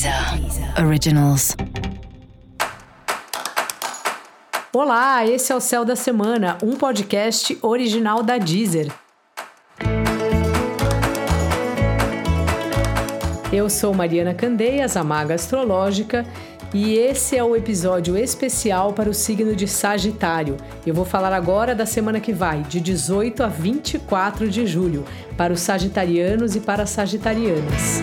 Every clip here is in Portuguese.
Deezer Originals. Olá, esse é o Céu da Semana, um podcast original da Deezer. Eu sou Mariana Candeias, a maga astrológica, e esse é o episódio especial para o signo de Sagitário. Eu vou falar agora da semana que vai, de 18 a 24 de julho, para os sagitarianos e para as sagitarianas.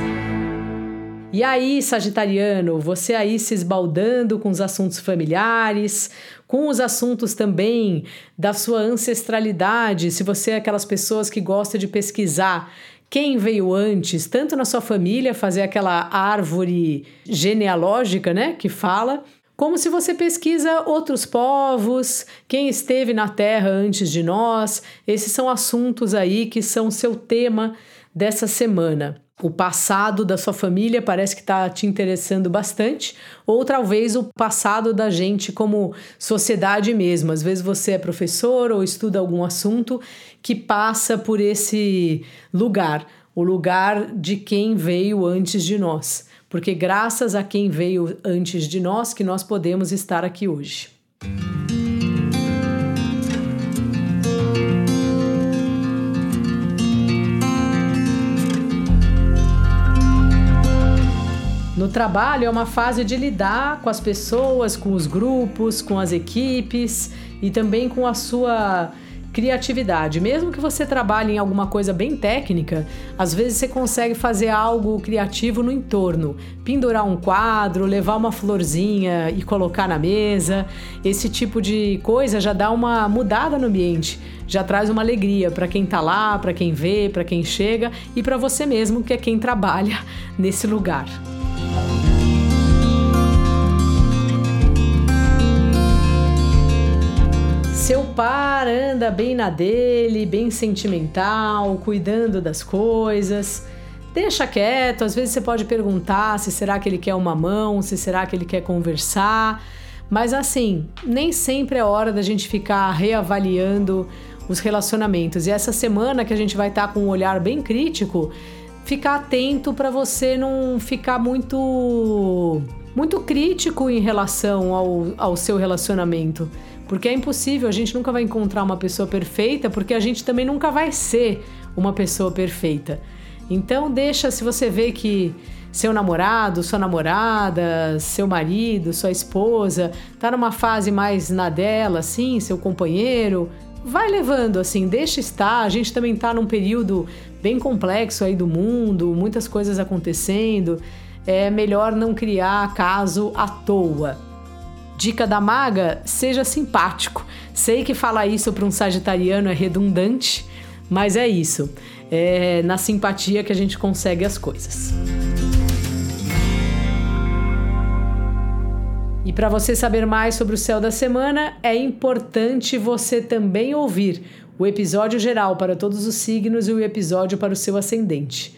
E aí, Sagitariano, você aí se esbaldando com os assuntos familiares, com os assuntos também da sua ancestralidade, se você é aquelas pessoas que gosta de pesquisar quem veio antes, tanto na sua família, fazer aquela árvore genealógica, né, que fala, como se você pesquisa outros povos, quem esteve na Terra antes de nós. Esses são assuntos aí que são seu tema dessa semana. O passado da sua família parece que está te interessando bastante, ou talvez o passado da gente como sociedade mesmo. Às vezes você é professor ou estuda algum assunto que passa por esse lugar, o lugar de quem veio antes de nós. Porque graças a quem veio antes de nós que nós podemos estar aqui hoje. No trabalho é uma fase de lidar com as pessoas, com os grupos, com as equipes e também com a sua criatividade. Mesmo que você trabalhe em alguma coisa bem técnica, às vezes você consegue fazer algo criativo no entorno, pendurar um quadro, levar uma florzinha e colocar na mesa. Esse tipo de coisa já dá uma mudada no ambiente, já traz uma alegria para quem está lá, para quem vê, para quem chega e para você mesmo, que é quem trabalha nesse lugar. Par anda bem na dele, bem sentimental, cuidando das coisas. Deixa quieto, às vezes você pode perguntar se será que ele quer uma mão, se será que ele quer conversar. Mas assim, nem sempre é hora da gente ficar reavaliando os relacionamentos. E essa semana que a gente vai estar com um olhar bem crítico, ficar atento para você não ficar muito muito crítico em relação ao, ao seu relacionamento. Porque é impossível, a gente nunca vai encontrar uma pessoa perfeita, porque a gente também nunca vai ser uma pessoa perfeita. Então deixa se você vê que seu namorado, sua namorada, seu marido, sua esposa tá numa fase mais na dela, assim, seu companheiro, vai levando assim, deixa estar. A gente também está num período bem complexo aí do mundo, muitas coisas acontecendo. É melhor não criar caso à toa. Dica da maga: seja simpático. Sei que falar isso para um sagitariano é redundante, mas é isso. É na simpatia que a gente consegue as coisas. E para você saber mais sobre o céu da semana, é importante você também ouvir o episódio geral para todos os signos e o episódio para o seu ascendente.